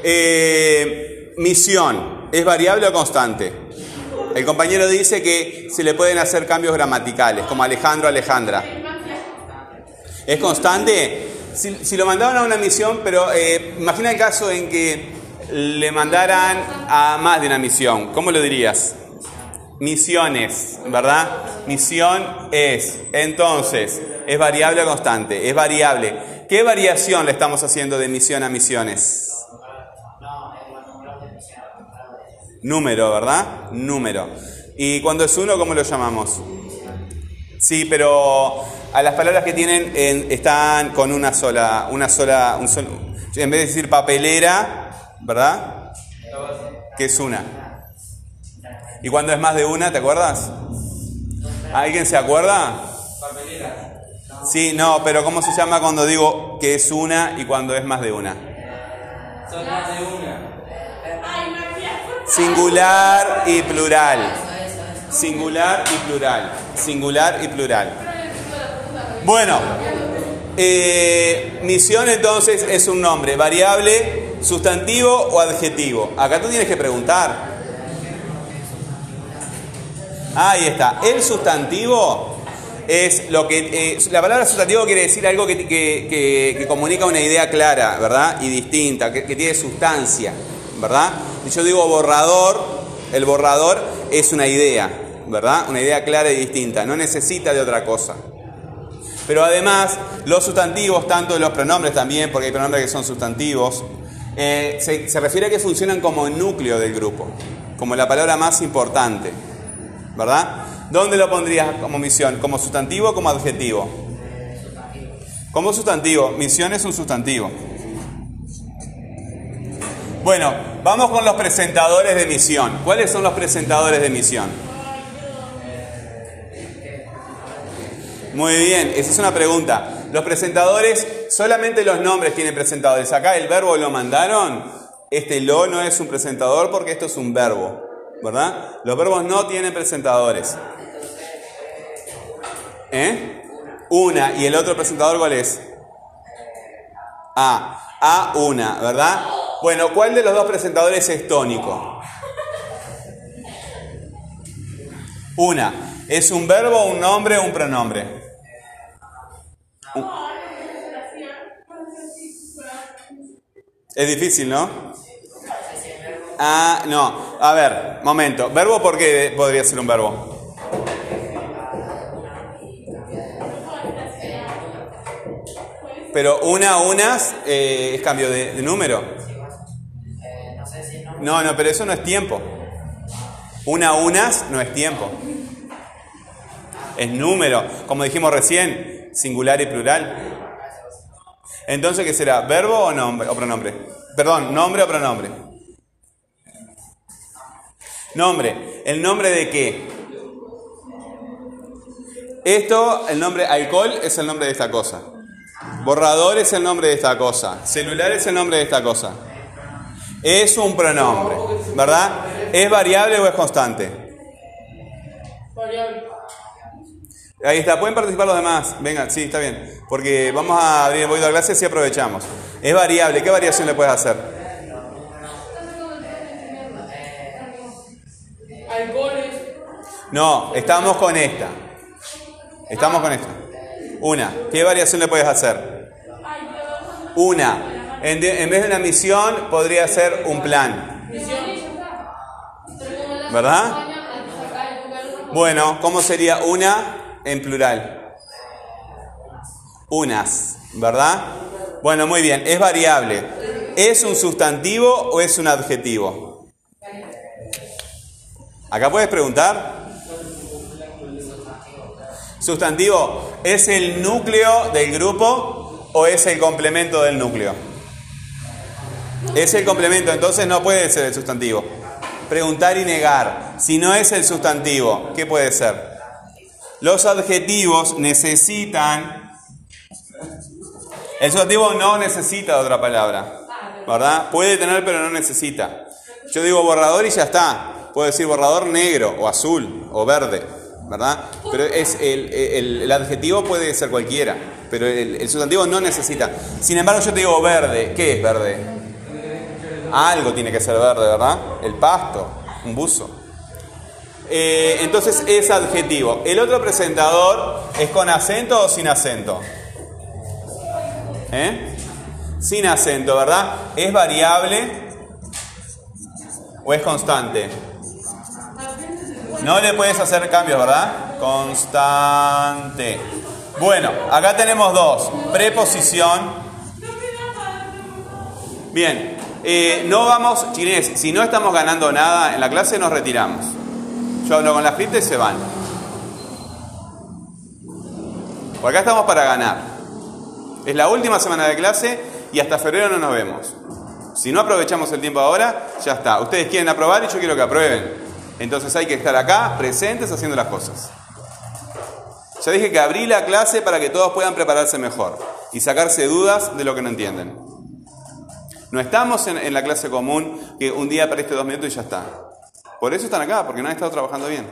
Eh, misión, ¿es variable o constante? El compañero dice que se le pueden hacer cambios gramaticales, como Alejandro, Alejandra. ¿Es constante? Si, si lo mandaban a una misión, pero eh, imagina el caso en que le mandaran a más de una misión, ¿cómo lo dirías? Misiones, ¿verdad? Misión es. Entonces, ¿es variable o constante? Es variable. ¿Qué variación le estamos haciendo de misión a misiones? Número, ¿verdad? Número. ¿Y cuando es uno, cómo lo llamamos? Sí, pero a las palabras que tienen en- están con una sola, una sola, un solo- en vez de decir papelera, ¿verdad? Que es una. ¿Y cuando es más de una, te acuerdas? ¿Alguien se acuerda? Sí, no, pero ¿cómo se llama cuando digo que es una y cuando es más de una? Son más de una. Singular y plural. Singular y plural. Singular y plural. Bueno, eh, misión entonces es un nombre, variable, sustantivo o adjetivo. Acá tú tienes que preguntar. Ahí está. El sustantivo es lo que... eh, la palabra sustantivo quiere decir algo que, que- comunica una idea clara, ¿verdad? Y distinta, que, tiene sustancia, ¿verdad? Yo digo borrador, el borrador es una idea, ¿verdad? Una idea clara y distinta, no necesita de otra cosa. Pero además, los sustantivos, tanto los pronombres también, porque hay pronombres que son sustantivos, eh, se, se refiere a que funcionan como núcleo del grupo, como la palabra más importante, ¿verdad? ¿Dónde lo pondrías como misión? ¿Como sustantivo o como adjetivo? Como sustantivo, misión es un sustantivo. Bueno, vamos con los presentadores de misión. ¿Cuáles son los presentadores de misión? Muy bien, esa es una pregunta. Los presentadores, solamente los nombres tienen presentadores. Acá el verbo lo mandaron. Este lo no es un presentador porque esto es un verbo, ¿verdad? Los verbos no tienen presentadores. ¿Eh? Una. ¿Y el otro presentador cuál es? A. A una, ¿verdad? Bueno, ¿cuál de los dos presentadores es tónico? Una. ¿Es un verbo, un nombre o un pronombre? Es difícil, ¿no? Ah, no. A ver, momento. ¿Verbo por qué podría ser un verbo? Pero una, unas, eh, es cambio de, número. No no. Pero eso no es tiempo. Una, unas no es tiempo. Es número. Como dijimos recién, singular y plural. Entonces, ¿qué será? ¿Verbo o nombre o pronombre? Perdón, nombre o pronombre. Nombre. ¿El nombre de qué? Esto, el nombre alcohol es el nombre de esta cosa. Borrador es el nombre de esta cosa. Celular es el nombre de esta cosa. Es un pronombre, ¿verdad? ¿Es variable o es constante? Variable. Ahí está, pueden participar los demás. Venga, sí, está bien. Porque vamos a abrir el a clases y aprovechamos. Es variable, ¿qué variación le puedes hacer? No, estamos con esta. Estamos con esta. Una, ¿qué variación le puedes hacer? Una. En, en vez de una misión, podría ser un plan. ¿Verdad? Bueno, ¿cómo sería una en plural? Unas, ¿verdad? Bueno, muy bien, es variable. ¿Es un sustantivo o es un adjetivo? Acá puedes preguntar. Sustantivo, ¿es el núcleo del grupo o es el complemento del núcleo? Es el complemento, entonces no puede ser el sustantivo. Preguntar y negar. Si no es el sustantivo, ¿qué puede ser? Los adjetivos necesitan... El sustantivo no necesita otra palabra, ¿verdad? Puede tener, pero no necesita. Yo digo borrador y ya está. Puedo decir borrador negro o azul o verde, ¿verdad? Pero es el, el- adjetivo puede ser cualquiera, pero el, el sustantivo no necesita. Sin embargo, yo te digo verde. ¿Qué es verde? Algo tiene que ser verde, ¿verdad? El pasto, un buzo. Eh, entonces es adjetivo. El otro presentador es con acento o sin acento. ¿Eh? Sin acento, ¿verdad? ¿Es variable o es constante? No le puedes hacer cambios, ¿verdad? Constante. Bueno, acá tenemos dos. Preposición. Bien. eh, no vamos, chinés, si no estamos ganando nada en la clase nos retiramos. Yo hablo con la gente y se van. Acá estamos para ganar. Es la última semana de clase y hasta febrero no nos vemos. Si no aprovechamos el tiempo ahora, ya está. Ustedes quieren aprobar y yo quiero que aprueben. Entonces hay que estar acá, presentes, haciendo las cosas. Ya dije que abrí la clase para que todos puedan prepararse mejor y sacarse dudas de lo que no entienden. No estamos en, la clase común que un día preste dos minutos y ya está. Por eso están acá, porque no han estado trabajando bien.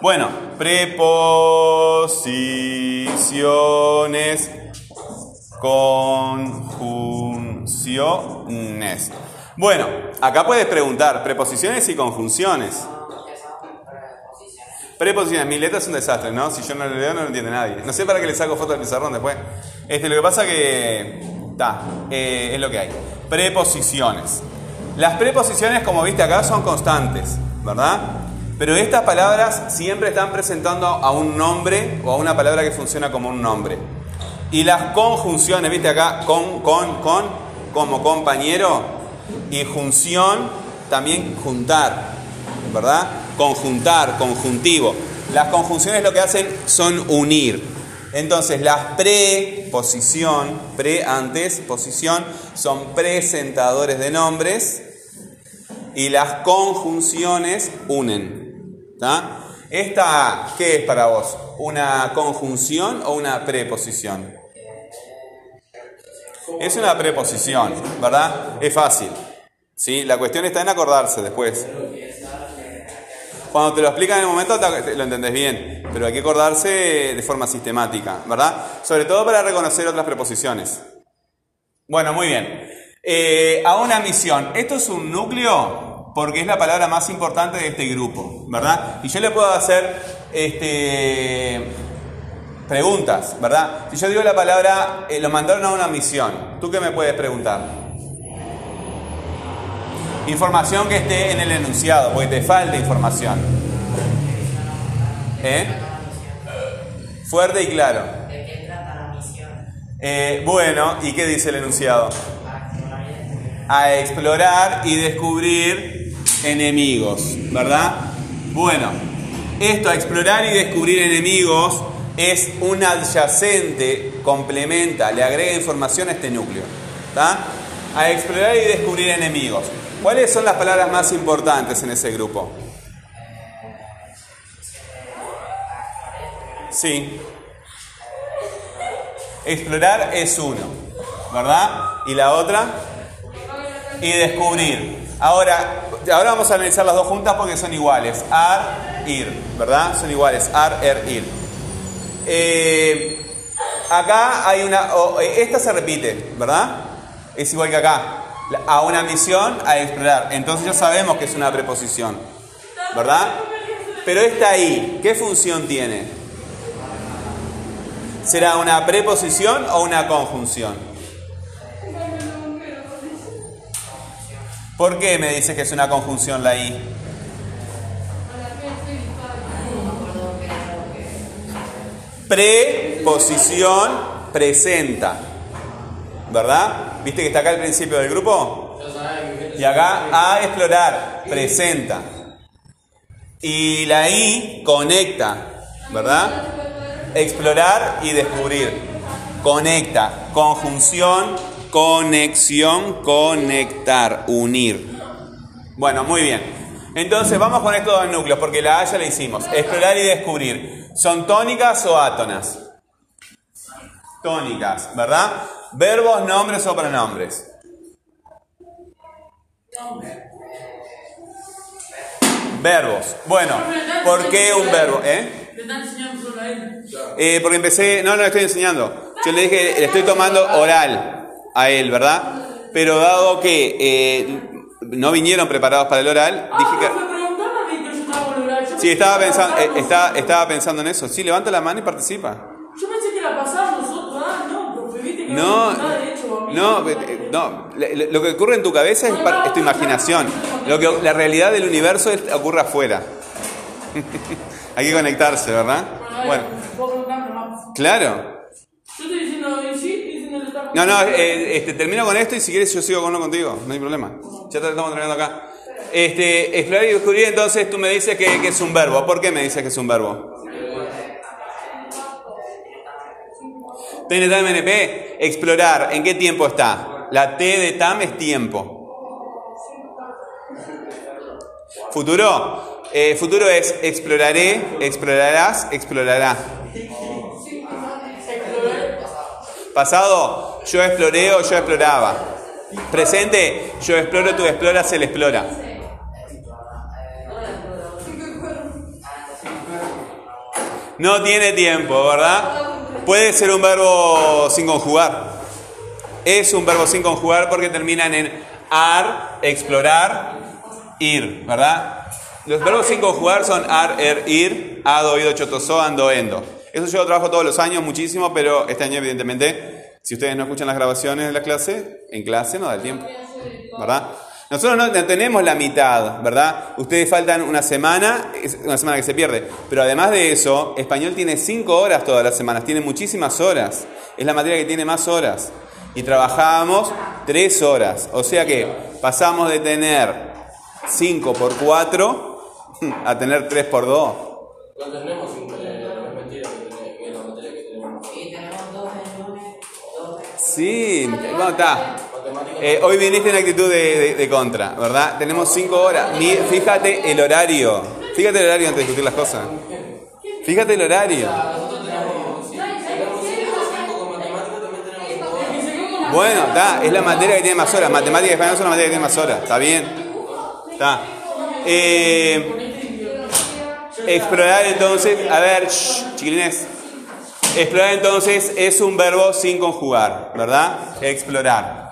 Bueno, preposiciones, conjunciones. Bueno, acá puedes preguntar preposiciones y conjunciones. Preposiciones, mi letra es un desastre, ¿no? Si yo no lo leo no lo entiende nadie. No sé para qué le saco foto del pizarrón después. Este, lo que pasa que... Está, eh, es lo que hay. Preposiciones. Las preposiciones, como viste acá, son constantes, ¿verdad? Pero estas palabras siempre están presentando a un nombre o a una palabra que funciona como un nombre. Y las conjunciones, viste acá, con, con, con, como compañero, y junción, también juntar, ¿verdad? Conjuntar, conjuntivo. Las conjunciones lo que hacen son unir. Entonces, las preposición, pre antes, posición, son presentadores de nombres y las conjunciones unen. ¿Esta qué es para vos? ¿Una conjunción o una preposición? Es una preposición, ¿verdad? Es fácil. ¿sí? La cuestión está en acordarse después. Cuando te lo explican en el momento lo entendés bien, pero hay que acordarse de forma sistemática, ¿verdad? Sobre todo para reconocer otras preposiciones. Bueno, muy bien. Eh, a una misión. Esto es un núcleo porque es la palabra más importante de este grupo, ¿verdad? Y yo le puedo hacer este, preguntas, ¿verdad? Si yo digo la palabra, eh, lo mandaron a una misión, ¿tú qué me puedes preguntar? Información que esté en el enunciado, porque te falta información. ¿Eh? Fuerte y claro. ¿De qué trata la misión? Eh, bueno, ¿y qué dice el enunciado? A explorar y descubrir enemigos, ¿verdad? Bueno, esto a explorar y descubrir enemigos es un adyacente, complementa, le agrega información a este núcleo. ¿Está? A explorar y descubrir enemigos. ¿Cuáles son las palabras más importantes en ese grupo? Sí. Explorar es uno, ¿verdad? ¿Y la otra? Y descubrir. Ahora, ahora vamos a analizar las dos juntas porque son iguales. Ar, ir, ¿verdad? Son iguales. Ar, er, ir. Eh, acá hay una... eh, esta se repite, ¿verdad? Es igual que acá. A una misión, a explorar. Entonces ya sabemos que es una preposición, ¿verdad? Pero esta ahí, ¿qué función tiene? ¿Será una preposición o una conjunción? ¿Por qué me dices que es una conjunción la I? Preposición presenta. ¿Verdad? ¿Viste que está acá el principio del grupo? Y acá a explorar, presenta. Y la I conecta, ¿verdad? Explorar y descubrir. Conecta, conjunción, conexión, conectar, unir. Bueno, muy bien. Entonces vamos con estos dos núcleos, porque la A ya la hicimos. Explorar y descubrir. ¿Son tónicas o átonas? Tónicas, ¿verdad? Verbos, nombres o pronombres. Verbos. Bueno, ¿por qué un verbo? ¿Eh? Eh, porque empecé, no, no le estoy enseñando. Yo le dije, le estoy tomando oral a él, ¿verdad? Pero dado que eh, no vinieron preparados para el oral, dije que... Sí, estaba pensando, eh, está- estaba pensando en eso. Sí, levanta la mano y participa. Yo pensé que la pasábamos nosotros. Ah, no, profe, viste que No, no nada no, eh, no. Le- Lo que ocurre en tu cabeza es, es tu imaginación. Lo que la realidad del universo es- ocurre afuera. Hay que conectarse, ¿verdad? Bueno, claro. Yo estoy diciendo No, no, eh, este, termino con esto y si quieres yo sigo con uno contigo, no hay problema. Ya estamos terminando acá. Este, y descubrir, entonces tú me dices que, es un verbo. ¿Por qué me dices que es un verbo? TN, TAM, NP, explorar, ¿en qué tiempo está? La T de TAM es tiempo. Futuro, eh, futuro es exploraré, explorarás, explorará. Pasado, yo exploré o yo exploraba. Presente, yo exploro, tú exploras, él explora. No tiene tiempo, ¿verdad? Puede ser un verbo sin conjugar. Es un verbo sin conjugar porque terminan en ar, explorar, ir, ¿verdad? Los verbos sin conjugar son ar, er, ir, ado, oído, chotoso, ando, endo. Eso yo trabajo todos los años muchísimo, pero este año evidentemente, si ustedes no escuchan las grabaciones de la clase, en clase no da el tiempo, ¿verdad? Nosotros no tenemos la mitad, ¿verdad? Ustedes faltan una semana, es una semana que se pierde. Pero además de eso, español tiene cinco horas todas las semanas, tiene muchísimas horas. Es la materia que tiene más horas. Y trabajamos tres horas. O sea que pasamos de tener 5 por 4 a tener 3 por 2. No tenemos un no es mentira que tenemos, que es la materia que tenemos. Y tenemos dos en lunes, dos en Sí, bueno, está. Eh, hoy viniste en actitud de, contra, ¿verdad? Tenemos 5 horas. Fíjate el horario. Fíjate el horario antes de discutir las cosas. Fíjate el horario. Cinco, cinco cinco. Bueno, está, es la materia que tiene más horas. Matemática y español son la materia que tiene más horas. Está bien. Está. Eh, explorar entonces, a ver, shh, chiquilines. Explorar entonces es un verbo sin conjugar, ¿verdad? Explorar.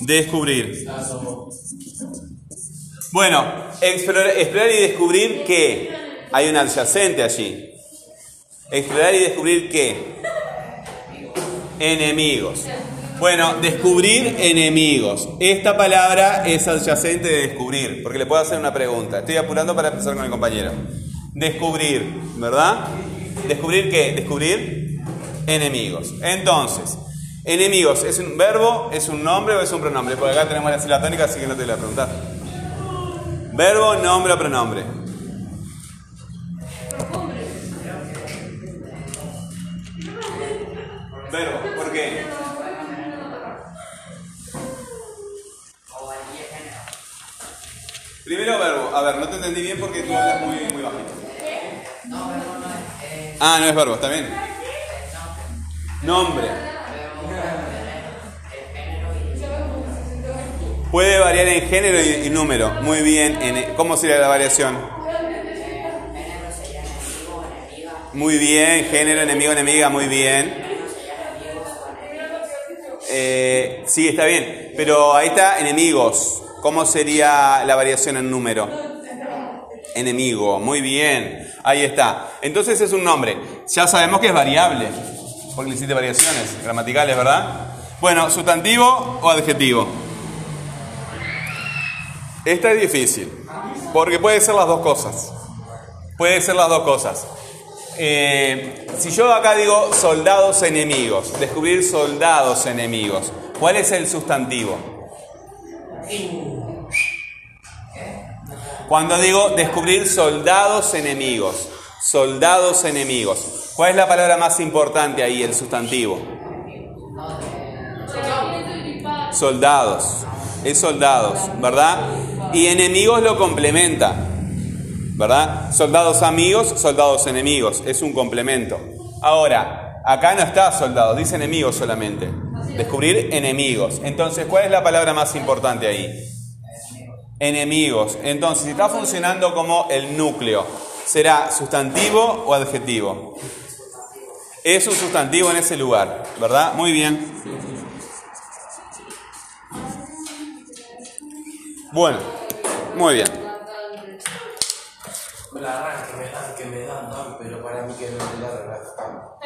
Descubrir. Bueno, explorar, y descubrir que hay un adyacente allí. Explorar y descubrir que enemigos. Bueno, descubrir enemigos. Esta palabra es adyacente de descubrir, porque le puedo hacer una pregunta. Estoy apurando para empezar con el compañero. Descubrir, ¿verdad? ¿Descubrir qué? Descubrir enemigos. Entonces, enemigos, ¿es un verbo, es un nombre o es un pronombre? Porque acá tenemos la sílaba tónica, así que no te voy a preguntar. Verbo, nombre o pronombre. Verbo, ¿por qué? Primero verbo. A ver, no te entendí bien porque tú hablas muy, muy bajito. No, pero no es. Eh, Ah, no es verbo, está bien. Nombre. Puede variar en género y, número. Muy bien. En- ¿Cómo sería la variación? Muy bien. Género, enemigo, enemiga. Muy bien. Eh, sí, está bien. Pero ahí está enemigos. ¿Cómo sería la variación en número? Enemigo. Muy bien. Ahí está. Entonces es un nombre. Ya sabemos que es variable. Porque le hiciste variaciones gramaticales, ¿verdad? Bueno, sustantivo o adjetivo. Esta es difícil. Porque puede ser las dos cosas. Puede ser las dos cosas. Eh, si yo acá digo soldados enemigos, descubrir soldados enemigos, ¿cuál es el sustantivo? Cuando digo descubrir soldados enemigos, soldados enemigos, ¿cuál es la palabra más importante ahí, el sustantivo? Soldados, es soldados, ¿verdad? Y enemigos lo complementa, ¿verdad? Soldados amigos, soldados enemigos, es un complemento. Ahora, acá no está soldados, dice enemigos solamente. Descubrir enemigos. Entonces, ¿cuál es la palabra más importante ahí? Enemigos. Entonces, si está funcionando como el núcleo, ¿será sustantivo o adjetivo? Es un sustantivo en ese lugar, ¿verdad? Muy bien. Bueno, muy bien. Me la arranque, me dan, que me dan, pero para mí que no me la arrancan.